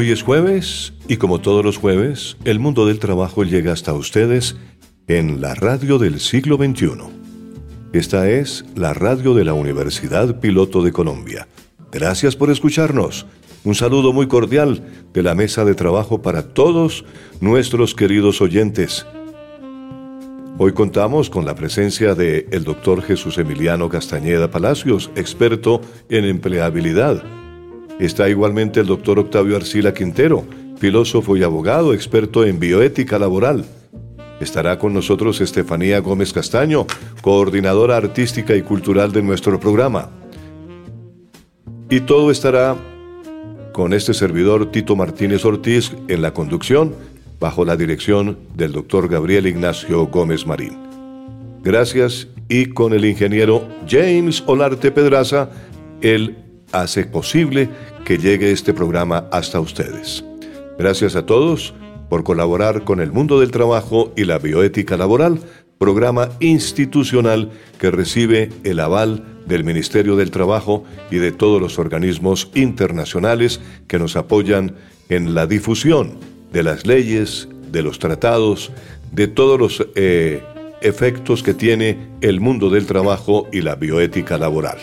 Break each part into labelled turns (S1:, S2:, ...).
S1: Hoy es jueves y como todos los jueves, el mundo del trabajo llega hasta ustedes en la radio del siglo XXI. Esta es la radio de la Universidad Piloto de Colombia. Gracias por escucharnos. Un saludo muy cordial de la mesa de trabajo para todos nuestros queridos oyentes. Hoy contamos con la presencia de el doctor Jesús Emiliano Castañeda Palacios, experto en empleabilidad Está igualmente el doctor Octavio Arcila Quintero, filósofo y abogado, experto en bioética laboral. Estará con nosotros Estefanía Gómez Castaño, coordinadora artística y cultural de nuestro programa. Y todo estará con este servidor Tito Martínez Ortiz en la conducción, bajo la dirección del doctor Gabriel Ignacio Gómez Marín. Gracias y con el ingeniero James Olarte Pedraza, el hace posible que llegue este programa hasta ustedes. Gracias a todos por colaborar con el mundo del trabajo y la bioética laboral, programa institucional que recibe el aval del Ministerio del Trabajo y de todos los organismos internacionales que nos apoyan en la difusión de las leyes, de los tratados, de todos los eh, efectos que tiene el mundo del trabajo y la bioética laboral.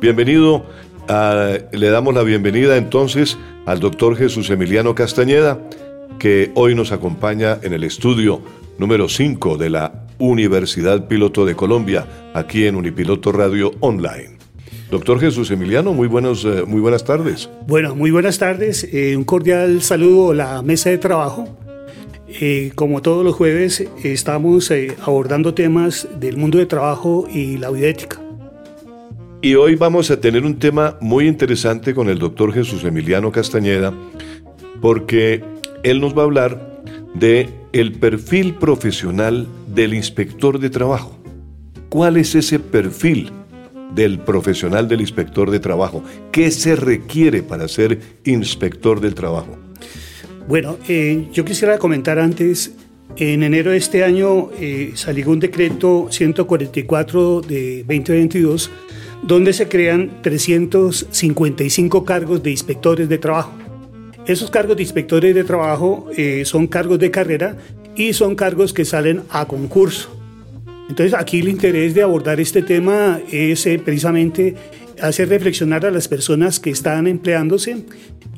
S1: Bienvenido Ah, le damos la bienvenida entonces al doctor Jesús Emiliano Castañeda, que hoy nos acompaña en el estudio número 5 de la Universidad Piloto de Colombia, aquí en Unipiloto Radio Online. Doctor Jesús Emiliano, muy, buenos, eh, muy buenas tardes.
S2: Bueno, muy buenas tardes. Eh, un cordial saludo a la mesa de trabajo. Eh, como todos los jueves, estamos abordando temas del mundo de trabajo y la bioética.
S1: Y hoy vamos a tener un tema muy interesante con el doctor Jesús Emiliano Castañeda, porque él nos va a hablar de el perfil profesional del inspector de trabajo. ¿Cuál es ese perfil del profesional del inspector de trabajo? ¿Qué se requiere para ser inspector del trabajo?
S2: Bueno, eh, yo quisiera comentar antes, en enero de este año eh, salió un decreto 144 de 2022 donde se crean 355 cargos de inspectores de trabajo. Esos cargos de inspectores de trabajo eh, son cargos de carrera y son cargos que salen a concurso. Entonces aquí el interés de abordar este tema es eh, precisamente hacer reflexionar a las personas que están empleándose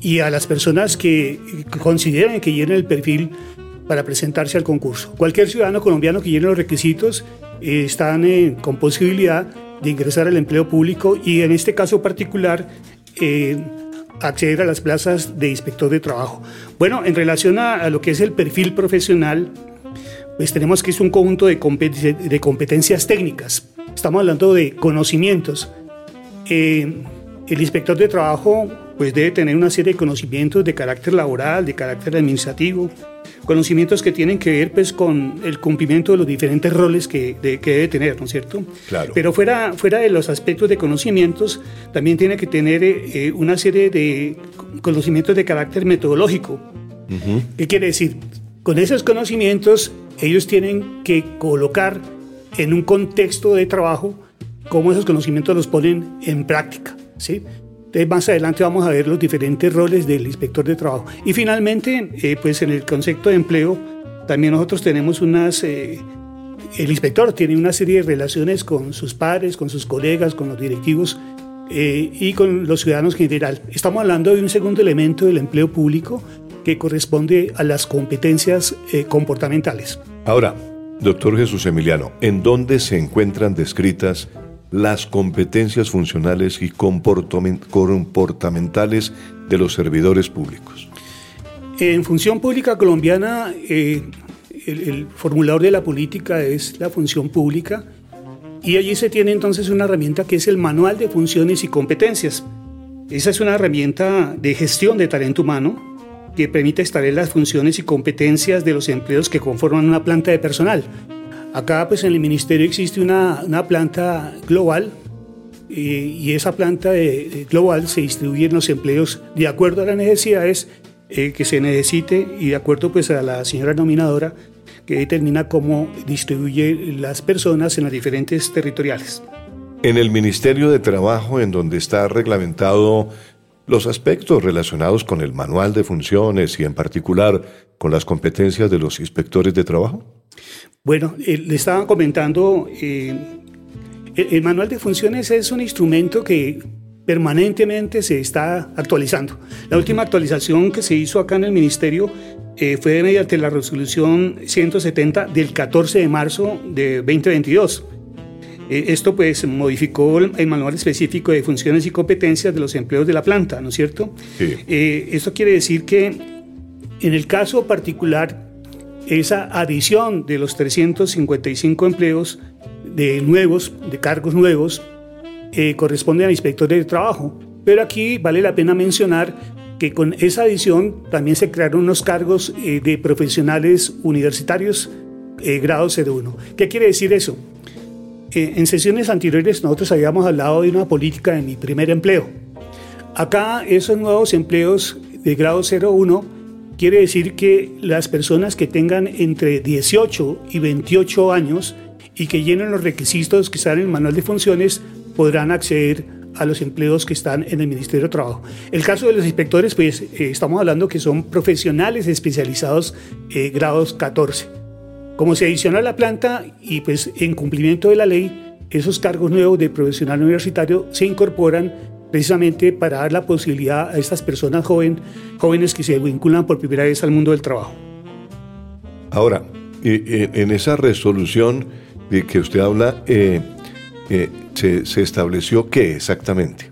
S2: y a las personas que consideran que llenen el perfil para presentarse al concurso. Cualquier ciudadano colombiano que llene los requisitos eh, están con posibilidad de ingresar al empleo público y en este caso particular eh, acceder a las plazas de inspector de trabajo. Bueno, en relación a, lo que es el perfil profesional, pues tenemos que es un conjunto de, competencias técnicas. Estamos hablando de conocimientos. Eh, el inspector de trabajo pues debe tener una serie de conocimientos de carácter laboral, de carácter administrativo, conocimientos que tienen que ver pues, con el cumplimiento de los diferentes roles que, debe tener, ¿no es cierto?
S1: Claro.
S2: Pero fuera, fuera de los aspectos de conocimientos, también tiene que tener eh, una serie de conocimientos de carácter metodológico. ¿Qué quiere decir? Con esos conocimientos, ellos tienen que colocar en un contexto de trabajo cómo esos conocimientos los ponen en práctica. ¿sí? Entonces, más adelante vamos a ver los diferentes roles del inspector de trabajo. Y finalmente, eh, pues en el concepto de empleo, también nosotros tenemos unas... Eh, el inspector tiene una serie de relaciones con sus padres, con sus colegas, con los directivos eh, y con los ciudadanos en general. Estamos hablando de un segundo elemento del empleo público que corresponde a las competencias comportamentales.
S1: Ahora, doctor Jesús Emiliano, ¿en dónde se encuentran descritas las competencias funcionales y comportamentales de los servidores públicos?
S2: En función pública colombiana, eh, el, formulador de la política es la función pública y allí se tiene entonces una herramienta que es el Manual de Funciones y Competencias. Esa es una herramienta de gestión de talento humano que permite establecer las funciones y competencias de los empleos que conforman una planta de personal. Acá pues en el ministerio existe una, una planta global y esa planta de, global se distribuye en los empleos de acuerdo a las necesidades eh, que se necesite y de acuerdo pues a la señora nominadora que determina cómo distribuye las personas en las diferentes territoriales.
S1: En el Ministerio de Trabajo, en donde está reglamentado los aspectos relacionados con el manual de funciones y en particular con las competencias de los inspectores de trabajo?
S2: Bueno, eh, le estaba comentando, eh, el, manual de funciones es un instrumento que permanentemente se está actualizando. La última actualización que se hizo acá en el ministerio eh, fue mediante la resolución 170 del 14 de marzo de 2022. esto pues modificó el, manual específico de funciones y competencias de los empleos de la planta, ¿no es cierto? Sí. esto quiere decir que en el caso particular esa adición de los 355 empleos de nuevos, de cargos nuevos, eh, corresponde al inspector de trabajo. Pero aquí vale la pena mencionar que con esa adición también se crearon unos cargos eh, de profesionales universitarios eh, grado 01. ¿Qué quiere decir eso? en sesiones anteriores nosotros habíamos hablado de una política de mi primer empleo. Acá esos nuevos empleos de grado 01 Quiere decir que las personas que tengan entre 18 y 28 años y que llenen los requisitos que están en el manual de funciones podrán acceder a los empleos que están en el Ministerio de Trabajo. El caso de los inspectores, pues eh, estamos hablando que son profesionales especializados eh, grados 14. Como se adiciona a la planta y pues en cumplimiento de la ley, esos cargos nuevos de profesional universitario se incorporan precisamente para dar la posibilidad a estas personas joven, jóvenes que se vinculan por primera vez al mundo del trabajo.
S1: Ahora, en esa resolución de que usted habla, eh, eh, se, estableció qué exactamente?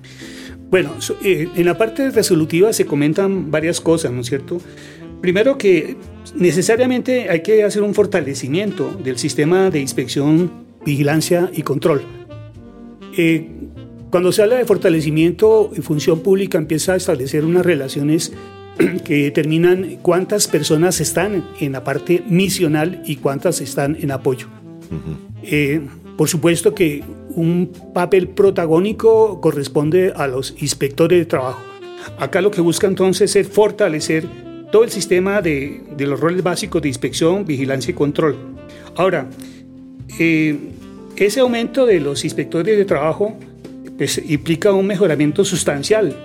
S2: Bueno, eh, en la parte resolutiva se comentan varias cosas, ¿no es cierto? Primero que necesariamente hay que hacer un fortalecimiento del sistema de inspección, vigilancia y control. Cuando se habla de fortalecimiento y función pública, empieza a establecer unas relaciones que determinan cuántas personas están en la parte misional y cuántas están en apoyo. Eh, por supuesto que un papel protagónico corresponde a los inspectores de trabajo. Acá lo que busca entonces es fortalecer todo el sistema de, los roles básicos de inspección, vigilancia y control. Ahora, eh, ese aumento de los inspectores de trabajo pues, implica un mejoramiento sustancial.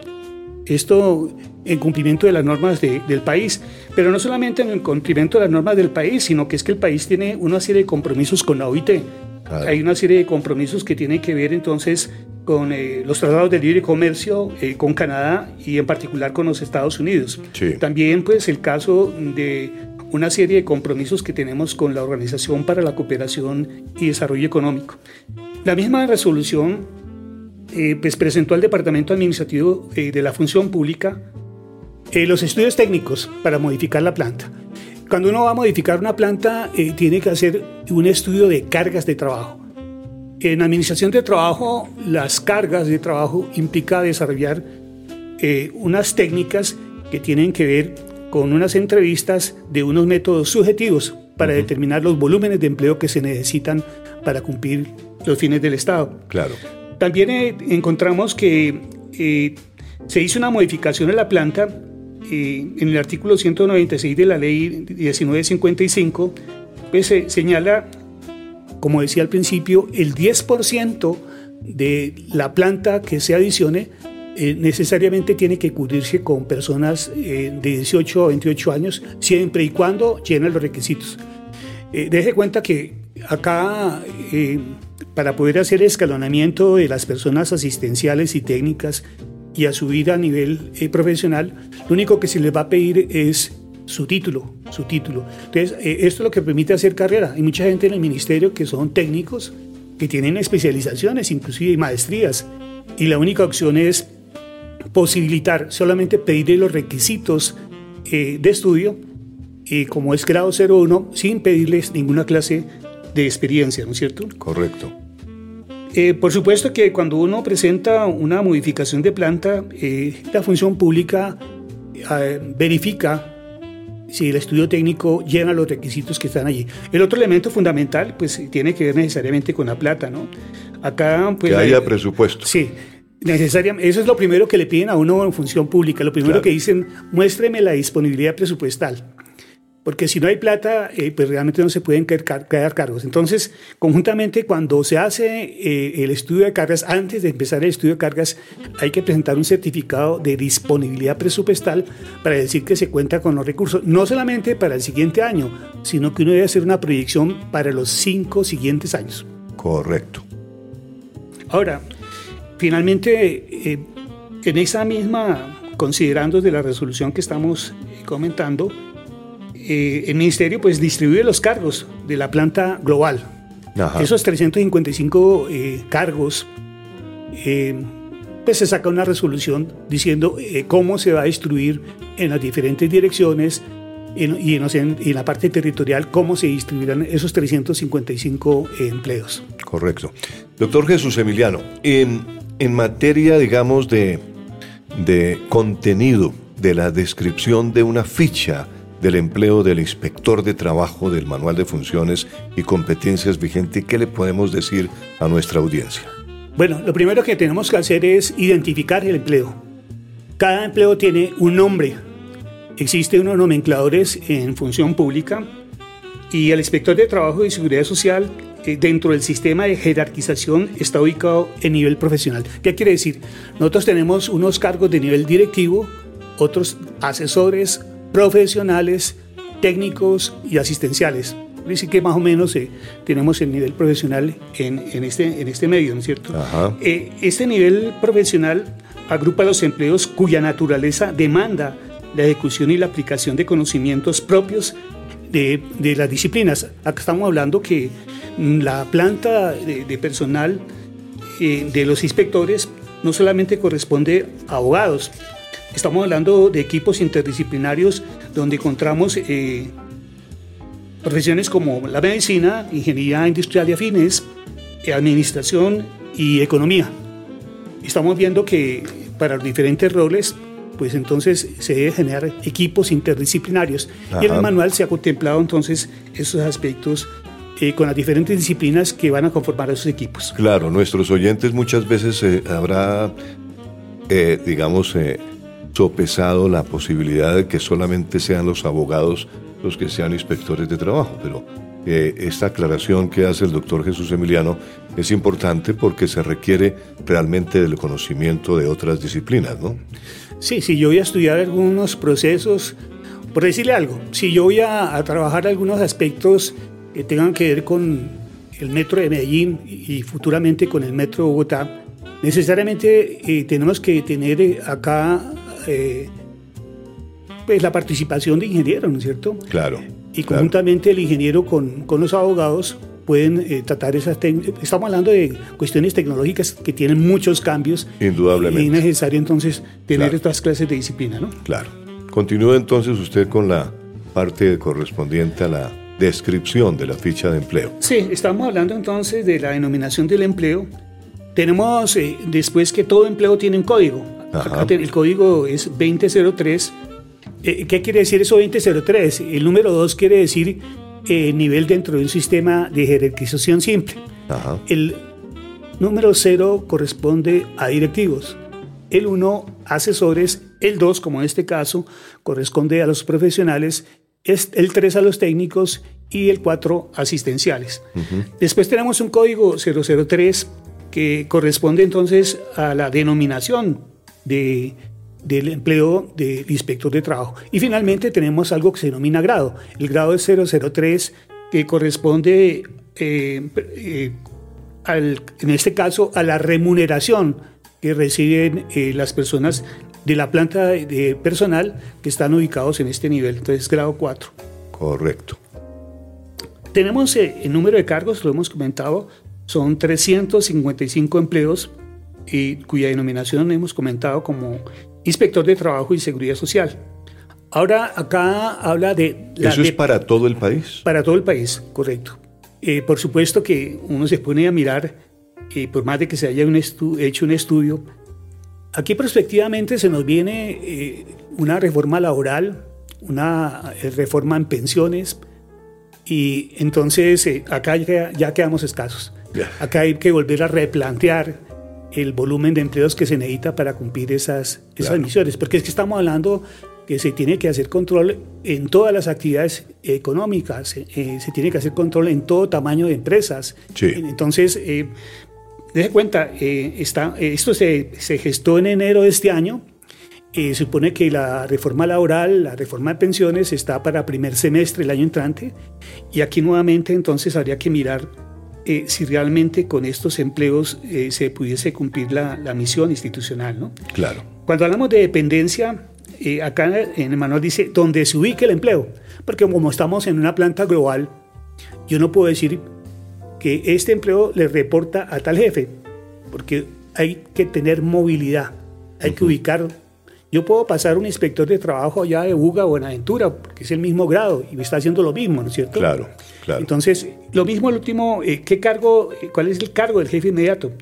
S2: Esto en cumplimiento de las normas del país, pero no solamente en el cumplimiento de las normas del país, sino que es que el país tiene una serie de compromisos con la OIT. Hay una serie de compromisos que tienen que ver entonces con eh, los tratados de libre comercio eh, con Canadá y en particular con los Estados Unidos. También pues el caso de una serie de compromisos que tenemos con la Organización para la Cooperación y Desarrollo Económico. La misma resolución eh, pues presentó al Departamento Administrativo eh, de la Función Pública eh, los estudios técnicos para modificar la planta. Cuando uno va a modificar una planta, tiene que hacer un estudio de cargas de trabajo. En administración de trabajo, las cargas de trabajo implica desarrollar unas técnicas que tienen que ver con unas entrevistas de unos métodos subjetivos para determinar los volúmenes de empleo que se necesitan para cumplir los fines del Estado.
S1: Claro.
S2: También eh, encontramos que eh, se hizo una modificación en la planta eh, en el artículo 196 de la ley 1955, pues se señala, como decía al principio, el 10% de la planta que se adicione necesariamente tiene que cubrirse con personas de 18 a 28 años, siempre y cuando llenen los requisitos. Deje cuenta que acá, para poder hacer escalonamiento de las personas asistenciales y técnicas y a subir a nivel profesional, lo único que se les va a pedir es su título, su título. Entonces, esto es lo que permite hacer carrera. Hay mucha gente en el ministerio que son técnicos, que tienen especializaciones, inclusive y maestrías, y la única opción es posibilitar solamente pedirle los requisitos eh, de estudio, como es grado 01, sin pedirles ninguna clase de experiencia, ¿no es cierto?
S1: Correcto.
S2: Eh, por supuesto que cuando uno presenta una modificación de planta, eh, la función pública verifica si el estudio técnico llena los requisitos que están allí. El otro elemento fundamental, pues tiene que ver necesariamente con la plata, ¿no?
S1: Acá, pues... Que haya presupuesto.
S2: Sí. Necesariamente, eso es lo primero que le piden a uno en función pública. Lo primero que dicen, muéstreme la disponibilidad presupuestal porque si no hay plata, eh, pues realmente no se pueden quedar cargos. Entonces, conjuntamente, cuando se hace eh, el estudio de cargas, antes de empezar el estudio de cargas, hay que presentar un certificado de disponibilidad presupuestal para decir que se cuenta con los recursos, no solamente para el siguiente año, sino que uno debe hacer una proyección para los cinco siguientes años.
S1: Correcto.
S2: Ahora, finalmente, eh, en esa misma, considerando de la resolución que estamos comentando, eh, el ministerio pues distribuye los cargos de la planta global. Esos 355 eh, cargos, eh, pues se saca una resolución diciendo cómo se va a distribuir en las diferentes direcciones y, en, la parte territorial cómo se distribuirán esos 355 empleos.
S1: Correcto. Doctor Jesús Emiliano, en, en materia, digamos, de, de contenido, de la descripción de una ficha, del empleo del inspector de trabajo del manual de funciones y competencias vigente, ¿qué le podemos decir a nuestra audiencia?
S2: Bueno, lo primero que tenemos que hacer es identificar el empleo. Cada empleo tiene un nombre. Existen unos nomencladores en función pública y el inspector de trabajo y seguridad social eh, dentro del sistema de jerarquización está ubicado en nivel profesional. ¿Qué quiere decir? Nosotros tenemos unos cargos de nivel directivo, otros asesores, profesionales, técnicos y asistenciales. Dice que más o menos eh, tenemos el nivel profesional en, este, en este medio, ¿no es cierto? Eh, este nivel profesional agrupa los empleos cuya naturaleza demanda la ejecución y la aplicación de conocimientos propios de, las disciplinas. Acá estamos hablando que la planta de, personal eh, de los inspectores no solamente corresponde a abogados, Estamos hablando de equipos interdisciplinarios donde encontramos eh, profesiones como la medicina, ingeniería industrial y afines, eh, administración y economía. Estamos viendo que para los diferentes roles, pues entonces se debe generar equipos interdisciplinarios. Y en el manual se ha contemplado entonces esos aspectos eh, con las diferentes disciplinas que van a conformar esos equipos.
S1: Claro, nuestros oyentes muchas veces habrá, digamos, sopesado la posibilidad de que solamente sean los abogados los que sean inspectores de trabajo, pero eh, esta aclaración que hace el doctor Jesús Emiliano es importante porque se requiere realmente del conocimiento de otras disciplinas, ¿no?
S2: Sí, si yo voy a estudiar algunos procesos, por decirle algo, si yo voy a, trabajar algunos aspectos que tengan que ver con el metro de Medellín y futuramente con el metro de Bogotá, necesariamente eh, tenemos que tener eh, acá eh, pues la participación de ingenieros, ¿no es cierto?
S1: Claro.
S2: Y conjuntamente el ingeniero con, con, los abogados pueden eh, tratar esas técnicas. Estamos hablando de cuestiones tecnológicas que tienen muchos cambios.
S1: Indudablemente.
S2: Y es necesario entonces tener estas clases de disciplina, ¿no?
S1: Claro. Continúe entonces usted con la parte correspondiente a la descripción de la ficha de empleo.
S2: Sí, estamos hablando entonces de la denominación del empleo. Tenemos eh, después que todo empleo tiene un código el código es 2003. Eh, ¿Qué quiere decir eso 2003? El número 2 quiere decir eh, nivel dentro de un sistema de jerarquización simple. El número 0 corresponde a directivos. El 1 asesores el 2, como en este caso, corresponde a los profesionales, el 3 a los técnicos y el 4 asistenciales. Después tenemos un código 003 que corresponde entonces a la denominación de, del empleo del inspector de trabajo. Y finalmente tenemos algo que se denomina grado. El grado es 003 que corresponde eh, eh, en este caso a la remuneración que reciben eh, las personas de la planta de personal que están ubicados en este nivel, entonces grado 4.
S1: Correcto.
S2: Tenemos el número de cargos, lo hemos comentado, son 355 empleos y cuya denominación hemos comentado como inspector de trabajo y seguridad social. Ahora acá habla de...
S1: ¿Eso es para todo el país?
S2: Para todo el país, correcto. Eh, por supuesto que uno se pone a mirar, eh, por más de que se haya hecho un estudio, aquí prospectivamente se nos viene eh, una reforma laboral, una reforma en pensiones, y entonces acá ya, quedamos escasos. Acá hay que volver a replantear el volumen de empleos que se necesita para cumplir esas, esas misiones, porque es que estamos hablando que se tiene que hacer control en todas las actividades económicas, eh, se tiene que hacer control en todo tamaño de empresas. Entonces, eh, cuenta, eh, está, esto se, se, gestó en enero de este año. se supone que la reforma laboral, la reforma de pensiones está para primer semestre del año entrante. Y aquí nuevamente entonces habría que mirar si realmente con estos empleos se pudiese cumplir la, la, misión institucional. ¿no?
S1: Claro.
S2: Cuando hablamos de dependencia, eh, acá en el manual dice donde se ubique el empleo, porque como estamos en una planta global, yo no puedo decir que este empleo le reporta a tal jefe, porque hay que tener movilidad, hay que ubicar. Yo puedo pasar un inspector de trabajo allá de Buga o en Aventura, porque es el mismo grado y me está haciendo lo mismo, ¿no es cierto?
S1: Claro, claro.
S2: Entonces, lo mismo el último, eh, ¿qué cargo, eh, cuál es el cargo del jefe inmediato?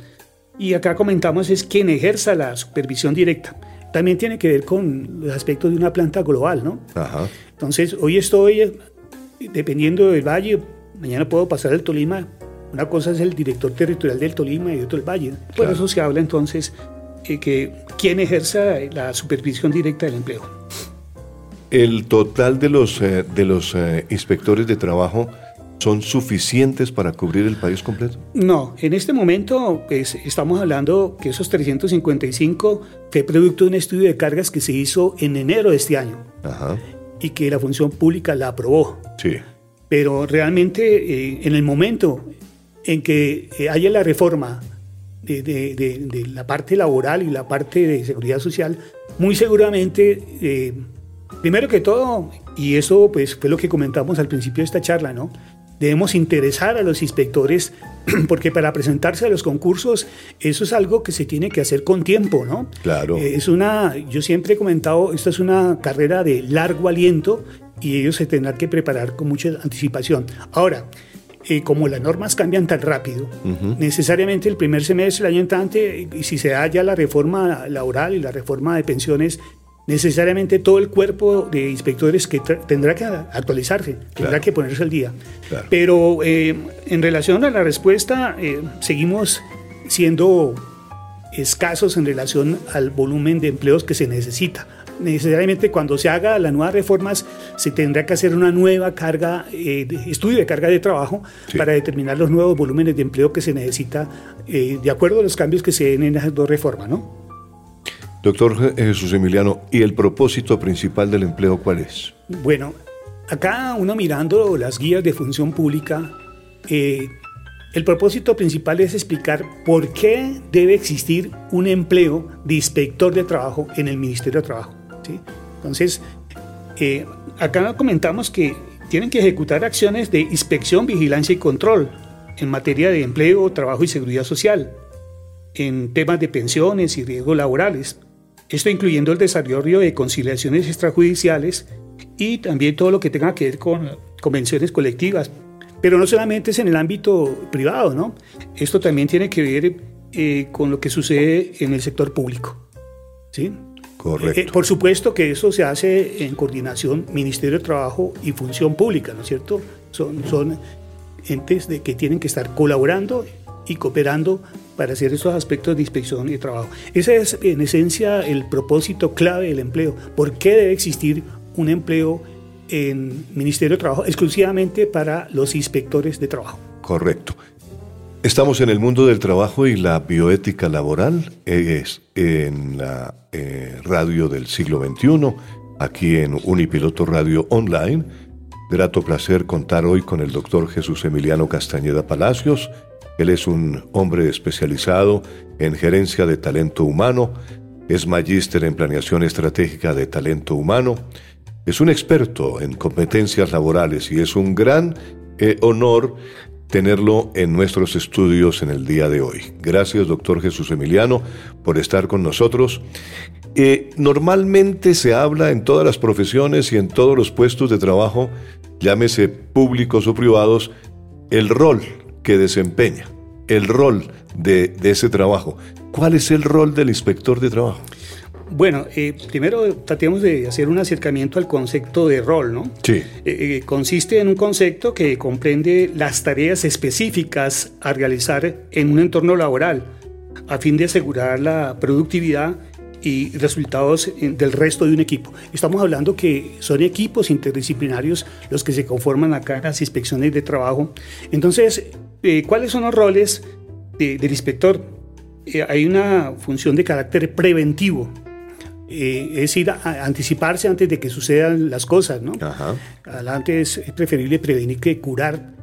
S2: Y acá comentamos es quien ejerza la supervisión directa también tiene que ver con los aspectos de una planta global, ¿no? Ajá. Entonces, hoy estoy, dependiendo del valle, mañana puedo pasar al Tolima. Una cosa es el director territorial del Tolima y otro el valle. Por eso se habla entonces eh, que quién ejerza la supervisión directa del empleo.
S1: El total de los, eh, de los eh, inspectores de trabajo son suficientes para cubrir el país completo?
S2: No, en este momento pues, estamos hablando que esos 355 fue producto de un estudio de cargas que se hizo en enero de este año y que la función pública la aprobó.
S1: Sí.
S2: Pero realmente eh, en el momento en que eh, haya la reforma de, de, la parte laboral y la parte de seguridad social, muy seguramente, eh, primero que todo, y eso pues fue lo que comentamos al principio de esta charla, ¿no? Debemos interesar a los inspectores porque para presentarse a los concursos eso es algo que se tiene que hacer con tiempo, ¿no?
S1: Claro.
S2: Eh, es una, yo siempre he comentado, esta es una carrera de largo aliento y ellos se tendrán que preparar con mucha anticipación. Ahora, eh, como las normas cambian tan rápido, necesariamente el primer semestre del año entrante, y si se da ya la reforma laboral y la reforma de pensiones, necesariamente todo el cuerpo de inspectores que tendrá que actualizarse, tendrá que ponerse al día. Pero eh, en relación a la respuesta, eh, seguimos siendo escasos en relación al volumen de empleos que se necesita. Necesariamente cuando se haga las nuevas reformas se tendrá que hacer una nueva carga, eh, de estudio de carga de trabajo para determinar los nuevos volúmenes de empleo que se necesita de acuerdo a los cambios que se den en esas dos reformas, ¿no?
S1: Doctor Jesús Emiliano, ¿y el propósito principal del empleo cuál es?
S2: Bueno, acá uno mirando las guías de función pública, eh, el propósito principal es explicar por qué debe existir un empleo de inspector de trabajo en el Ministerio de Trabajo. Entonces, eh, acá comentamos que tienen que ejecutar acciones de inspección, vigilancia y control en materia de empleo, trabajo y seguridad social, en temas de pensiones y riesgos laborales, esto incluyendo el desarrollo de conciliaciones extrajudiciales y también todo lo que tenga que ver con convenciones colectivas. Pero no solamente es en el ámbito privado, ¿no? Esto también tiene que ver eh, con lo que sucede en el sector público. ¿sí?
S1: Correcto.
S2: Eh, por supuesto que eso se hace en coordinación Ministerio de Trabajo y Función Pública, ¿no es cierto? Son, son entes de que tienen que estar colaborando y cooperando para hacer esos aspectos de inspección y trabajo. Ese es en esencia el propósito clave del empleo. ¿Por qué debe existir un empleo en Ministerio de Trabajo exclusivamente para los inspectores de trabajo?
S1: Correcto. Estamos en el mundo del trabajo y la bioética laboral es en la eh, radio del siglo XXI, aquí en Unipiloto Radio Online. Grato placer contar hoy con el doctor Jesús Emiliano Castañeda Palacios. Él es un hombre especializado en gerencia de talento humano, es magíster en planeación estratégica de talento humano, es un experto en competencias laborales y es un gran eh, honor tenerlo en nuestros estudios en el día de hoy. Gracias, doctor Jesús Emiliano, por estar con nosotros. Eh, normalmente se habla en todas las profesiones y en todos los puestos de trabajo, llámese públicos o privados, el rol que desempeña, el rol de, de ese trabajo. ¿Cuál es el rol del inspector de trabajo?
S2: Bueno, eh, primero tratemos de hacer un acercamiento al concepto de rol, ¿no?
S1: Sí.
S2: Eh, eh, consiste en un concepto que comprende las tareas específicas a realizar en un entorno laboral a fin de asegurar la productividad y resultados del resto de un equipo. Estamos hablando que son equipos interdisciplinarios los que se conforman acá en las inspecciones de trabajo. Entonces, ¿cuáles son los roles del inspector? hay una función de carácter preventivo, eh, es decir, anticiparse antes de que sucedan las cosas, ¿no? Adelante es, preferible prevenir que curar.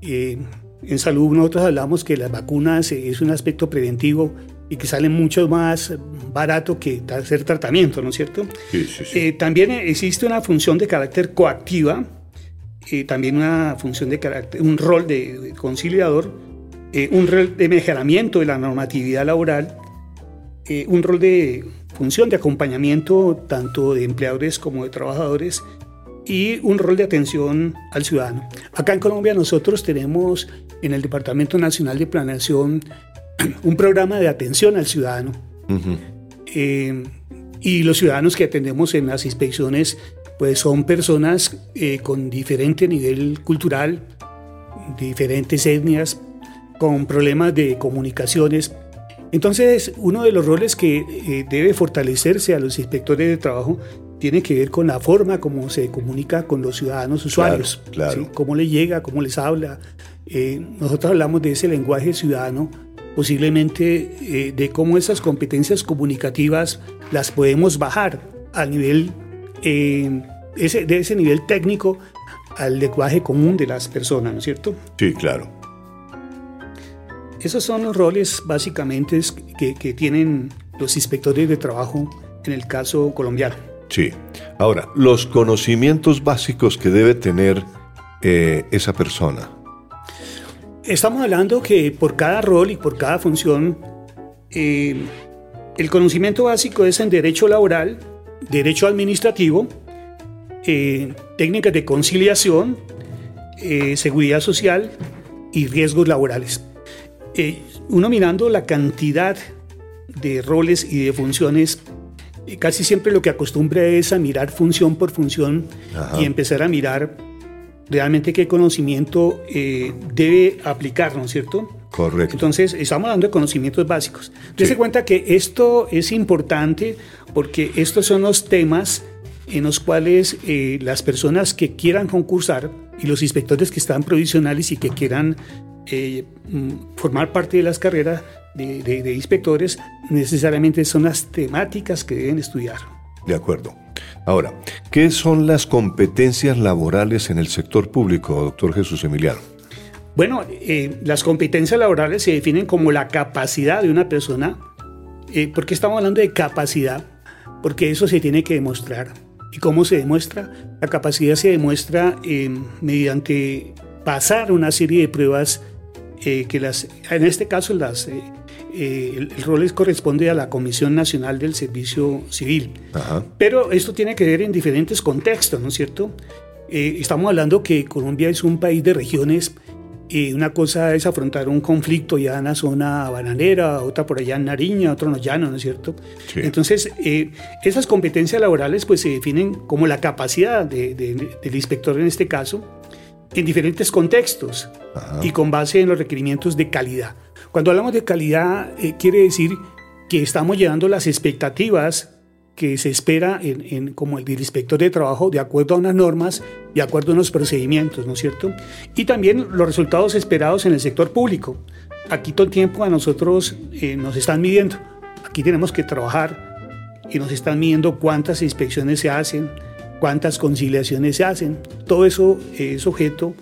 S2: Eh, en salud nosotros hablamos que las vacunas es un aspecto preventivo y que sale mucho más barato que hacer tratamiento, ¿no es cierto?
S1: Sí, sí, sí.
S2: Eh, también existe una función de carácter coactiva, también una función de carácter, un rol de conciliador, un rol de mejoramiento de la normatividad laboral, un rol de función de acompañamiento tanto de empleadores como de trabajadores y un rol de atención al ciudadano. Acá en Colombia nosotros tenemos en el Departamento Nacional de Planeación un programa de atención al ciudadano. Eh, y los ciudadanos que atendemos en las inspecciones pues son personas eh, con diferente nivel cultural, diferentes etnias, con problemas de comunicaciones, entonces, uno de los roles que eh, debe fortalecerse a los inspectores de trabajo tiene que ver con la forma como se comunica con los ciudadanos usuarios,
S1: claro,
S2: cómo les llega, cómo les habla. Eh, nosotros hablamos de ese lenguaje ciudadano, posiblemente eh, de cómo esas competencias comunicativas las podemos bajar al nivel, ese, de ese nivel técnico al lenguaje común de las personas, ¿no es cierto?
S1: Sí, claro.
S2: Esos son los roles básicamente que, tienen los inspectores de trabajo en el caso colombiano.
S1: Sí. Ahora, los conocimientos básicos que debe tener eh, esa persona.
S2: Estamos hablando que por cada rol y por cada función, eh, el conocimiento básico es en derecho laboral, derecho administrativo, eh, técnicas de conciliación, seguridad social y riesgos laborales. Eh, uno mirando la cantidad de roles y de funciones, eh, casi siempre lo que acostumbra es a mirar función por función y empezar a mirar realmente qué conocimiento eh, debe aplicar, ¿no es cierto?
S1: Correcto.
S2: Entonces, estamos hablando de conocimientos básicos. Dese cuenta que esto es importante porque estos son los temas en los cuales las personas que quieran concursar y los inspectores que están provisionales y que quieran eh, mm, formar parte de las carreras de, inspectores necesariamente son las temáticas que deben estudiar.
S1: De acuerdo. Ahora, ¿qué son las competencias laborales en el sector público, doctor Jesús Emiliano?
S2: Bueno, eh, las competencias laborales se definen como la capacidad de una persona. Eh, ¿Por qué estamos hablando de capacidad? Porque eso se tiene que demostrar. ¿Y cómo se demuestra? La capacidad se demuestra mediante pasar una serie de pruebas eh, que las, en este caso las, eh, eh, el, rol corresponde a la Comisión Nacional del Servicio Civil. Pero esto tiene que ver en diferentes contextos, ¿no es cierto? estamos hablando que Colombia es un país de regiones. una cosa es afrontar un conflicto ya en la zona bananera, otra por allá en Nariña, otra en los llanos, ¿no es cierto? Entonces, esas competencias laborales pues se definen como la capacidad del inspector en este caso en diferentes contextos y con base en los requerimientos de calidad. Cuando hablamos de calidad, eh, quiere decir que estamos llegando las expectativas que se espera en, como el inspector de trabajo de acuerdo a unas normas, de acuerdo a unos procedimientos, ¿no es cierto? Y también los resultados esperados en el sector público. Aquí todo el tiempo a nosotros eh, nos están midiendo. Aquí tenemos que trabajar y nos están midiendo cuántas inspecciones se hacen, cuántas conciliaciones se hacen. Todo eso es objeto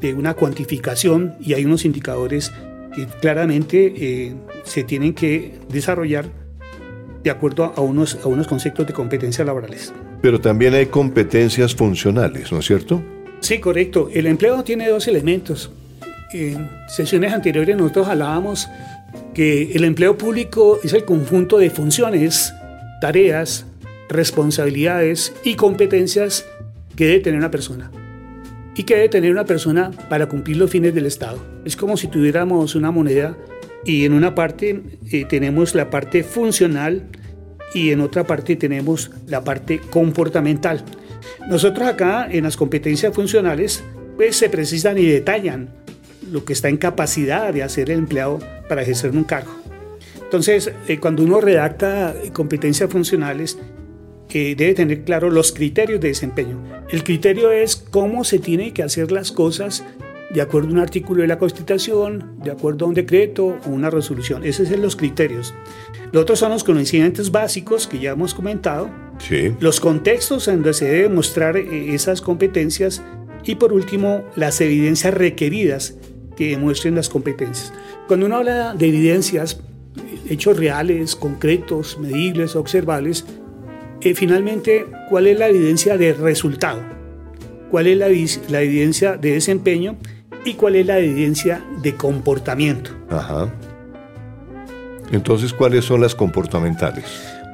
S2: de una cuantificación y hay unos indicadores que claramente eh, se tienen que desarrollar de acuerdo a unos, a unos conceptos de competencias laborales.
S1: Pero también hay competencias funcionales, ¿no es cierto?
S2: Sí, correcto. El empleo tiene dos elementos. En sesiones anteriores nosotros hablábamos que el empleo público es el conjunto de funciones, tareas, responsabilidades y competencias que debe tener una persona. Y que debe tener una persona para cumplir los fines del Estado. Es como si tuviéramos una moneda y en una parte eh, tenemos la parte funcional y en otra parte tenemos la parte comportamental. Nosotros acá en las competencias funcionales pues se precisan y detallan lo que está en capacidad de hacer el empleado para ejercer un cargo. Entonces, eh, cuando uno redacta competencias funcionales, eh, debe tener claro los criterios de desempeño. El criterio es cómo se tiene que hacer las cosas de acuerdo a un artículo de la Constitución, de acuerdo a un decreto o una resolución. Esos son los criterios. Los otros son los conocimientos básicos que ya hemos comentado,
S1: sí.
S2: los contextos en donde se debe mostrar eh, esas competencias y por último las evidencias requeridas que demuestren las competencias. Cuando uno habla de evidencias, hechos reales, concretos, medibles, observables, eh, finalmente, ¿cuál es la evidencia de resultado? ¿Cuál es la, la evidencia de desempeño? y cuál es la evidencia de comportamiento.
S1: Ajá. Entonces, ¿cuáles son las comportamentales?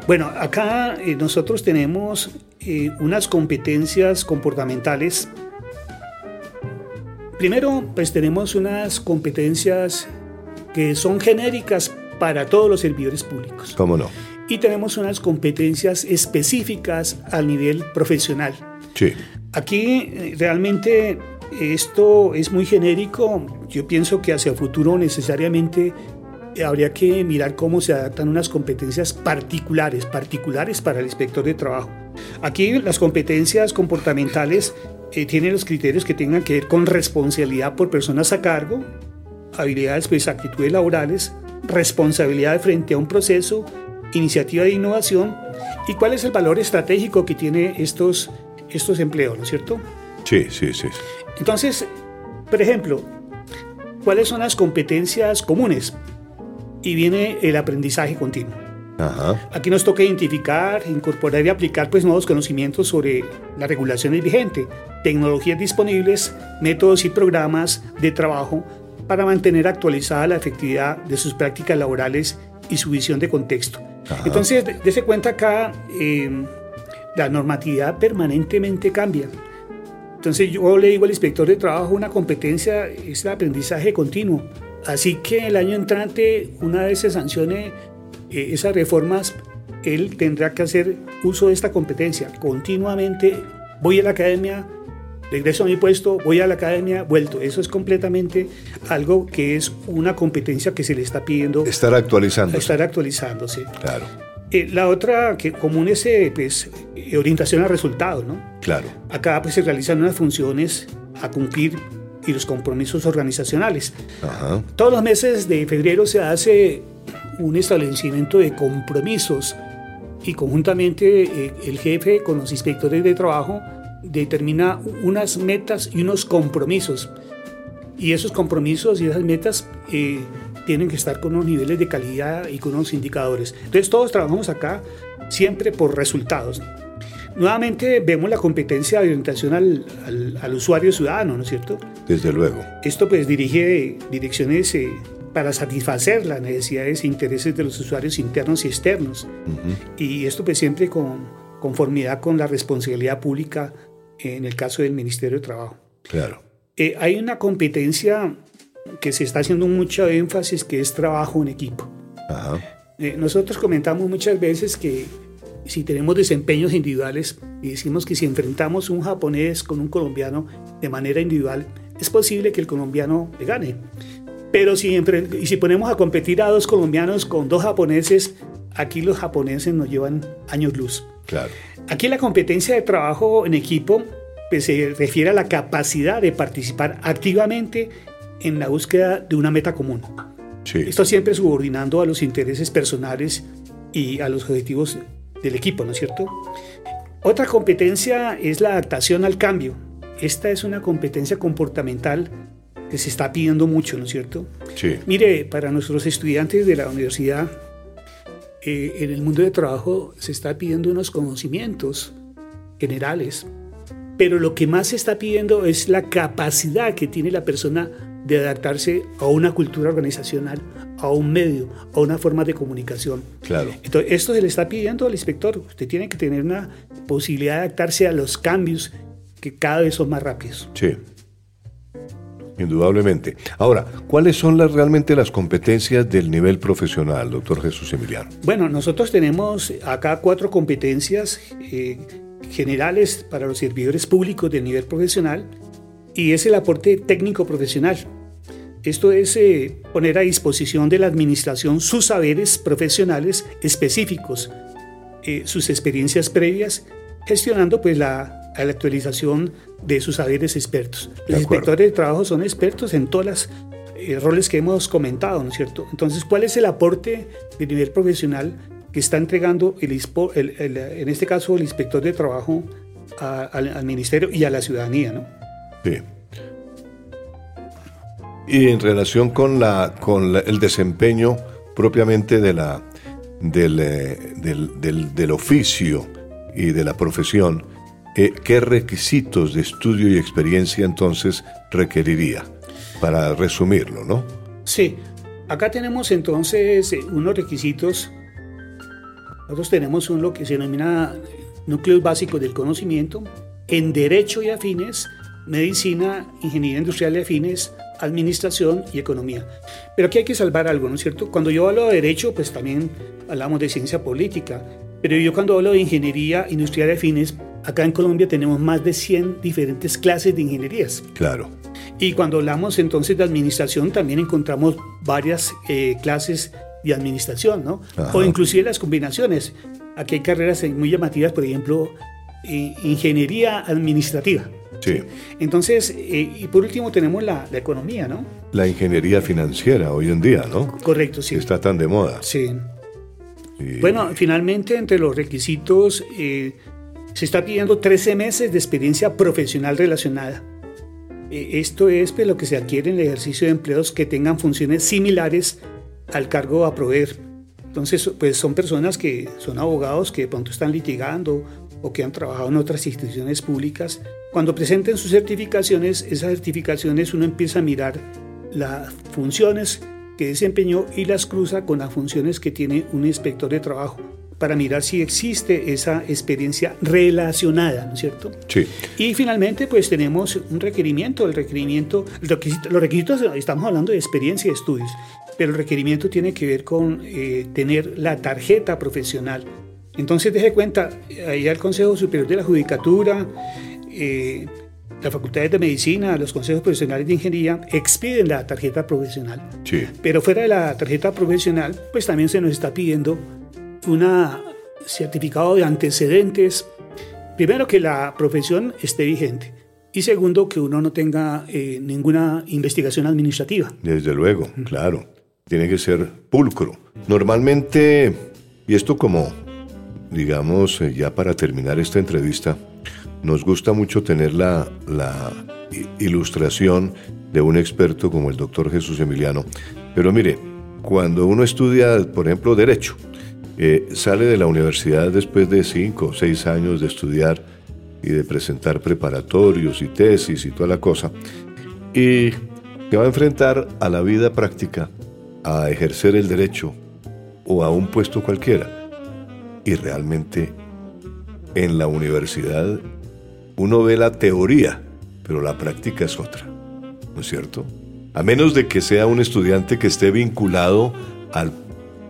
S2: Bueno, acá eh, nosotros tenemos eh, unas competencias comportamentales. Primero, pues tenemos unas competencias que son genéricas para todos los servidores públicos.
S1: ¿Cómo no?
S2: Y tenemos unas competencias específicas al nivel profesional.
S1: Sí.
S2: Aquí eh, realmente esto es muy genérico. Yo pienso que hacia el futuro necesariamente habría que mirar cómo se adaptan unas competencias particulares, particulares para el inspector de trabajo. Aquí las competencias comportamentales eh, tienen los criterios que tengan que ver con responsabilidad por personas a cargo, habilidades, pues actitudes laborales, responsabilidad frente a un proceso, iniciativa de innovación y cuál es el valor estratégico que tiene estos, estos empleos, ¿no es cierto?
S1: Sí, sí, sí.
S2: Entonces, por ejemplo, ¿cuáles son las competencias comunes? Y viene el aprendizaje continuo. Aquí nos toca identificar, incorporar y aplicar pues, nuevos conocimientos sobre las regulaciones vigentes, tecnologías disponibles, métodos y programas de trabajo para mantener actualizada la efectividad de sus prácticas laborales y su visión de contexto. Entonces, dése cuenta acá, eh, la normatividad permanentemente cambia. Entonces yo le digo al inspector de trabajo, una competencia es el aprendizaje continuo. Así que el año entrante, una vez se sancione eh, esas reformas, él tendrá que hacer uso de esta competencia. Continuamente voy a la academia, regreso a mi puesto, voy a la academia, vuelto. Eso es completamente algo que es una competencia que se le está pidiendo.
S1: Estar actualizándose.
S2: Estar actualizándose.
S1: Claro.
S2: Eh, la otra que común es eh, pues, eh, orientación a resultados, ¿no?
S1: Claro.
S2: Acá pues, se realizan unas funciones a cumplir y los compromisos organizacionales.
S1: Ajá.
S2: Todos los meses de febrero se hace un establecimiento de compromisos y conjuntamente el jefe con los inspectores de trabajo determina unas metas y unos compromisos. Y esos compromisos y esas metas tienen que estar con unos niveles de calidad y con unos indicadores. Entonces todos trabajamos acá siempre por resultados. Nuevamente vemos la competencia de orientación al, al, usuario ciudadano, ¿no es cierto?
S1: Desde luego.
S2: Esto pues dirige direcciones eh, para satisfacer las necesidades e intereses de los usuarios internos y externos. Y esto pues siempre con conformidad con la responsabilidad pública en el caso del Ministerio de Trabajo.
S1: Claro.
S2: Eh, hay una competencia que se está haciendo mucho énfasis, que es trabajo en equipo. Eh, nosotros comentamos muchas veces que si tenemos desempeños individuales y decimos que si enfrentamos un japonés con un colombiano de manera individual, es posible que el colombiano le gane. Pero siempre, y si ponemos a competir a dos colombianos con dos japoneses, aquí los japoneses nos llevan años luz.
S1: Claro.
S2: Aquí la competencia de trabajo en equipo pues, se refiere a la capacidad de participar activamente en la búsqueda de una meta común.
S1: Sí.
S2: Esto siempre subordinando a los intereses personales y a los objetivos del equipo, ¿no es cierto? Otra competencia es la adaptación al cambio. Esta es una competencia comportamental que se está pidiendo mucho, ¿no es cierto?
S1: Sí.
S2: Mire, para nuestros estudiantes de la universidad, eh, en el mundo de trabajo se está pidiendo unos conocimientos generales, pero lo que más se está pidiendo es la capacidad que tiene la persona de adaptarse a una cultura organizacional, a un medio, a una forma de comunicación.
S1: Claro.
S2: Entonces, esto se le está pidiendo al inspector. Usted tiene que tener una posibilidad de adaptarse a los cambios que cada vez son más rápidos.
S1: Sí. Indudablemente. Ahora, ¿cuáles son las, realmente las competencias del nivel profesional, doctor Jesús Emiliano?
S2: Bueno, nosotros tenemos acá cuatro competencias eh, generales para los servidores públicos del nivel profesional y es el aporte técnico profesional. Esto es eh, poner a disposición de la administración sus saberes profesionales específicos, eh, sus experiencias previas, gestionando pues la, la actualización de sus saberes expertos. Los inspectores de trabajo son expertos en todos los eh, roles que hemos comentado, ¿no es cierto? Entonces, ¿cuál es el aporte de nivel profesional que está entregando, el, el, el, en este caso, el inspector de trabajo a, al, al, ministerio y a la ciudadanía, ¿no?
S1: Sí. Y en relación con, la, con la, el desempeño propiamente de la, del, eh, del, del, del oficio y de la profesión, eh, ¿qué requisitos de estudio y experiencia entonces requeriría? Para resumirlo, ¿no?
S2: Sí, acá tenemos entonces eh, unos requisitos. Nosotros tenemos un lo que se denomina núcleos básicos del conocimiento en derecho y afines, medicina, ingeniería industrial y afines, administración y economía. Pero aquí hay que salvar algo, ¿no es cierto? Cuando yo hablo de derecho, pues también hablamos de ciencia política, pero yo cuando hablo de ingeniería industrial y afines, acá en Colombia tenemos más de 100 diferentes clases de ingenierías.
S1: Claro.
S2: Y cuando hablamos entonces de administración, también encontramos varias eh, clases de administración, ¿no? Ajá. O inclusive las combinaciones. Aquí hay carreras muy llamativas, por ejemplo, eh, ingeniería administrativa.
S1: Sí.
S2: Entonces, eh, y por último tenemos la, la, economía, ¿no?
S1: La ingeniería financiera hoy en día, ¿no?
S2: Correcto, sí.
S1: Está tan de moda.
S2: Sí. Y... Bueno, finalmente entre los requisitos eh, se está pidiendo 13 meses de experiencia profesional relacionada. Eh, esto es pues, lo que se adquiere en el ejercicio de empleos que tengan funciones similares al cargo a proveer. Entonces, pues son personas que son abogados que de pronto están litigando o que han trabajado en otras instituciones públicas. Cuando presenten sus certificaciones, esas certificaciones uno empieza a mirar las funciones que desempeñó y las cruza con las funciones que tiene un inspector de trabajo para mirar si existe esa experiencia relacionada, ¿no es cierto?
S1: Sí.
S2: Y finalmente, pues tenemos un requerimiento, el requerimiento, el requisito, los requisitos, estamos hablando de experiencia y estudios, pero el requerimiento tiene que ver con eh, tener la tarjeta profesional. Entonces, deje cuenta, ahí al Consejo Superior de la Judicatura, eh, las facultades de medicina, los consejos profesionales de ingeniería expiden la tarjeta profesional.
S1: Sí.
S2: Pero fuera de la tarjeta profesional, pues también se nos está pidiendo un certificado de antecedentes. Primero, que la profesión esté vigente. Y segundo, que uno no tenga eh, ninguna investigación administrativa.
S1: Desde luego, claro. Tiene que ser pulcro. Normalmente, y esto como, digamos, eh, ya para terminar esta entrevista, nos gusta mucho tener la, la ilustración de un experto como el doctor Jesús Emiliano. Pero mire, cuando uno estudia, por ejemplo, derecho, eh, sale de la universidad después de cinco o seis años de estudiar y de presentar preparatorios y tesis y toda la cosa, y que va a enfrentar a la vida práctica, a ejercer el derecho o a un puesto cualquiera. Y realmente en la universidad uno ve la teoría, pero la práctica es otra, ¿no es cierto? A menos de que sea un estudiante que esté vinculado al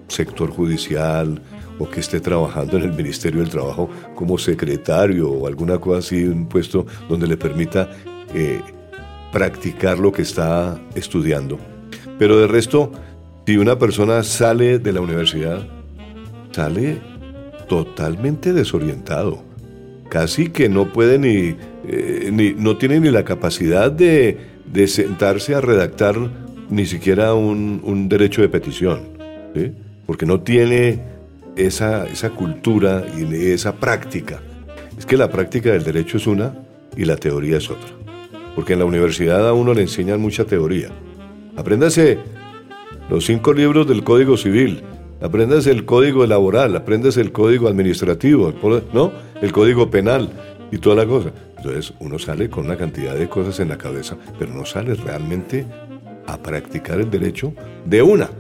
S1: sector judicial o que esté trabajando en el Ministerio del Trabajo como secretario o alguna cosa así, un puesto donde le permita eh, practicar lo que está estudiando. Pero de resto, si una persona sale de la universidad, sale totalmente desorientado. Casi que no puede ni, eh, ni no tiene ni la capacidad de, sentarse a redactar ni siquiera un, derecho de petición, porque no tiene esa, esa cultura y esa práctica. Es que la práctica del derecho es una y la teoría es otra. Porque en la universidad a uno le enseñan mucha teoría. Apréndase los cinco libros del Código Civil, apréndase el Código Laboral, apréndase el Código Administrativo, ¿no? El Código Penal y toda la cosa. Entonces uno sale con una cantidad de cosas en la cabeza, pero no sale realmente a practicar el derecho de una.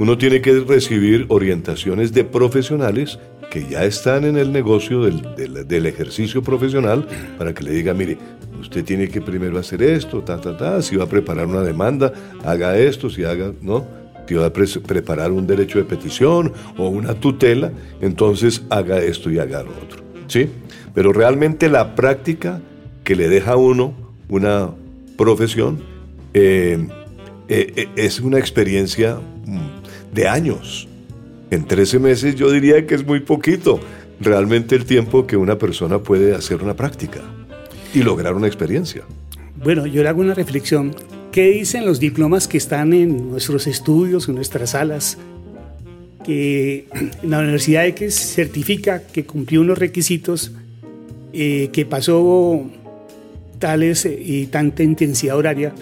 S1: Uno tiene que recibir orientaciones de profesionales que ya están en el negocio del, ejercicio profesional para que le diga, mire, usted tiene que primero hacer esto, ta, ta, ta, si va a preparar una demanda, haga esto, si haga, ¿no? Si va a preparar un derecho de petición o una tutela, entonces haga esto y haga lo otro, ¿sí? Pero realmente la práctica que le deja a uno una profesión eh, eh, eh, es una experiencia mm, de años, en 13 meses yo diría que es muy poquito realmente el tiempo que una persona puede hacer una práctica y lograr una experiencia.
S2: Bueno, yo le hago una reflexión. ¿Qué dicen los diplomas que están en nuestros estudios, en nuestras salas? Que la Universidad X certifica que cumplió unos requisitos, eh, que pasó tales eh, y tanta intensidad horaria,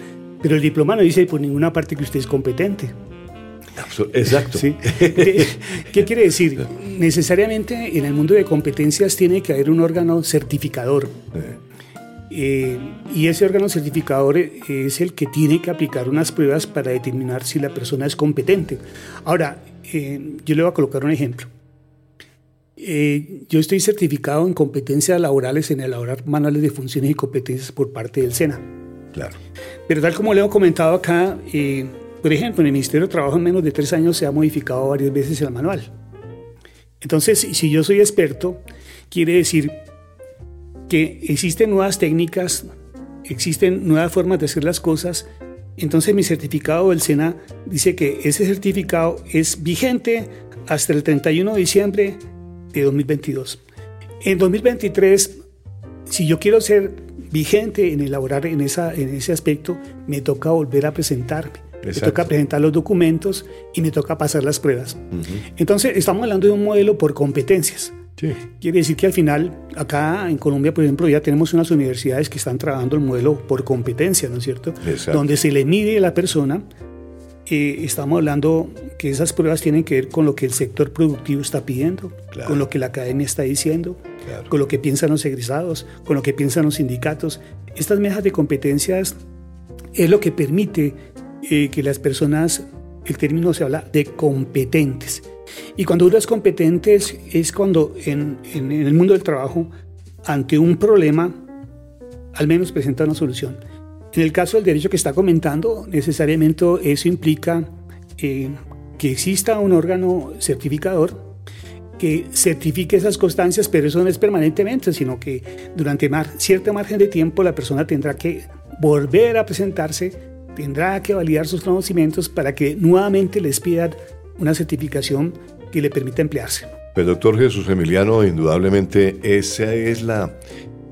S2: pero el diploma no dice por ninguna parte que usted es competente.
S1: Exacto.
S2: ¿Qué quiere decir? Necesariamente en el mundo de competencias tiene que haber un órgano certificador. Eh, y ese órgano certificador es el que tiene que aplicar unas pruebas para determinar si la persona es competente. Ahora, eh, yo le voy a colocar un ejemplo. Eh, yo estoy certificado en competencias laborales en elaborar manuales de funciones y competencias por parte del SENA.
S1: Claro.
S2: Pero tal como le he comentado acá, por ejemplo, en el Ministerio de Trabajo en menos de tres años se ha modificado varias veces el manual. Entonces, si yo soy experto, quiere decir que existen nuevas técnicas, existen nuevas formas de hacer las cosas. Entonces mi certificado del SENA dice que ese certificado es vigente hasta el 31 de diciembre de 2022. En 2023, si yo quiero ser vigente en elaborar en, esa, en ese aspecto, me toca volver a presentarme. Me toca presentar los documentos y me toca pasar las pruebas. Entonces, estamos hablando de un modelo por competencias. Quiere decir que al final, acá en Colombia, por ejemplo, ya tenemos unas universidades que están trabajando el modelo por competencia, ¿no es cierto? Donde se le mide a la persona. Eh, estamos hablando que esas pruebas tienen que ver con lo que el sector productivo está pidiendo, con lo que la academia está diciendo, con lo que piensan los egresados, con lo que piensan los sindicatos. Estas mesas de competencias es lo que permite eh, que las personas, el término se habla de competentes. Y cuando uno es competente es cuando en, en, el mundo del trabajo, ante un problema, al menos presenta una solución. En el caso del derecho que está comentando, necesariamente eso implica eh, que exista un órgano certificador que certifique esas constancias, pero eso no es permanentemente, sino que durante mar, cierto margen de tiempo la persona tendrá que volver a presentarse tendrá que validar sus conocimientos para que nuevamente les pidan una certificación que le permita emplearse.
S1: El doctor Jesús Emiliano, indudablemente esa es la,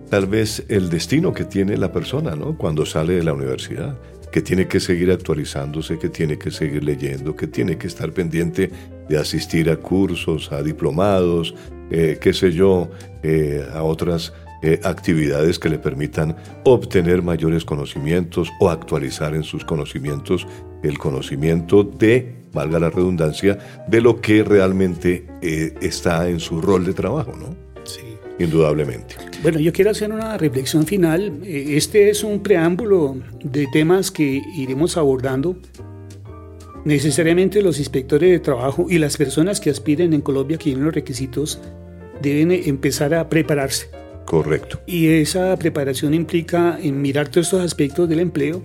S1: tal vez el destino que tiene la persona, ¿no? Cuando sale de la universidad, que tiene que seguir actualizándose, que tiene que seguir leyendo, que tiene que estar pendiente de asistir a cursos, a diplomados, eh, qué sé yo, eh, a otras eh, actividades que le permitan obtener mayores conocimientos o actualizar en sus conocimientos el conocimiento de, valga la redundancia, de lo que realmente eh, está en su rol de trabajo, ¿no?
S2: Sí.
S1: Indudablemente.
S2: Bueno, yo quiero hacer una reflexión final. Eh, este es un preámbulo de temas que iremos abordando. Necesariamente los inspectores de trabajo y las personas que aspiren en Colombia, que tienen los requisitos, deben empezar a prepararse
S1: Correcto.
S2: Y esa preparación implica en mirar todos estos aspectos del empleo,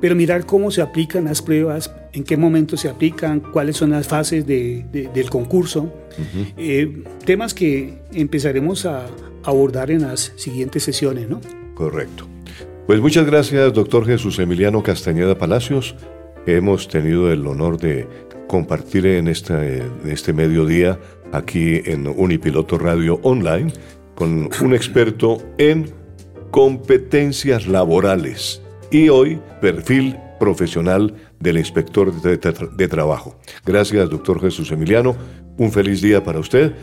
S2: pero mirar cómo se aplican las pruebas, en qué momento se aplican, cuáles son las fases del concurso, eh, temas que empezaremos a abordar en las siguientes sesiones, ¿no?
S1: Correcto. Pues muchas gracias, doctor Jesús Emiliano Castañeda Palacios, hemos tenido el honor de compartir en, esta, en este mediodía aquí en Unipiloto Radio Online con un experto en competencias laborales y hoy perfil profesional del inspector de, de, trabajo. Gracias, doctor Jesús Emiliano. Un feliz día para usted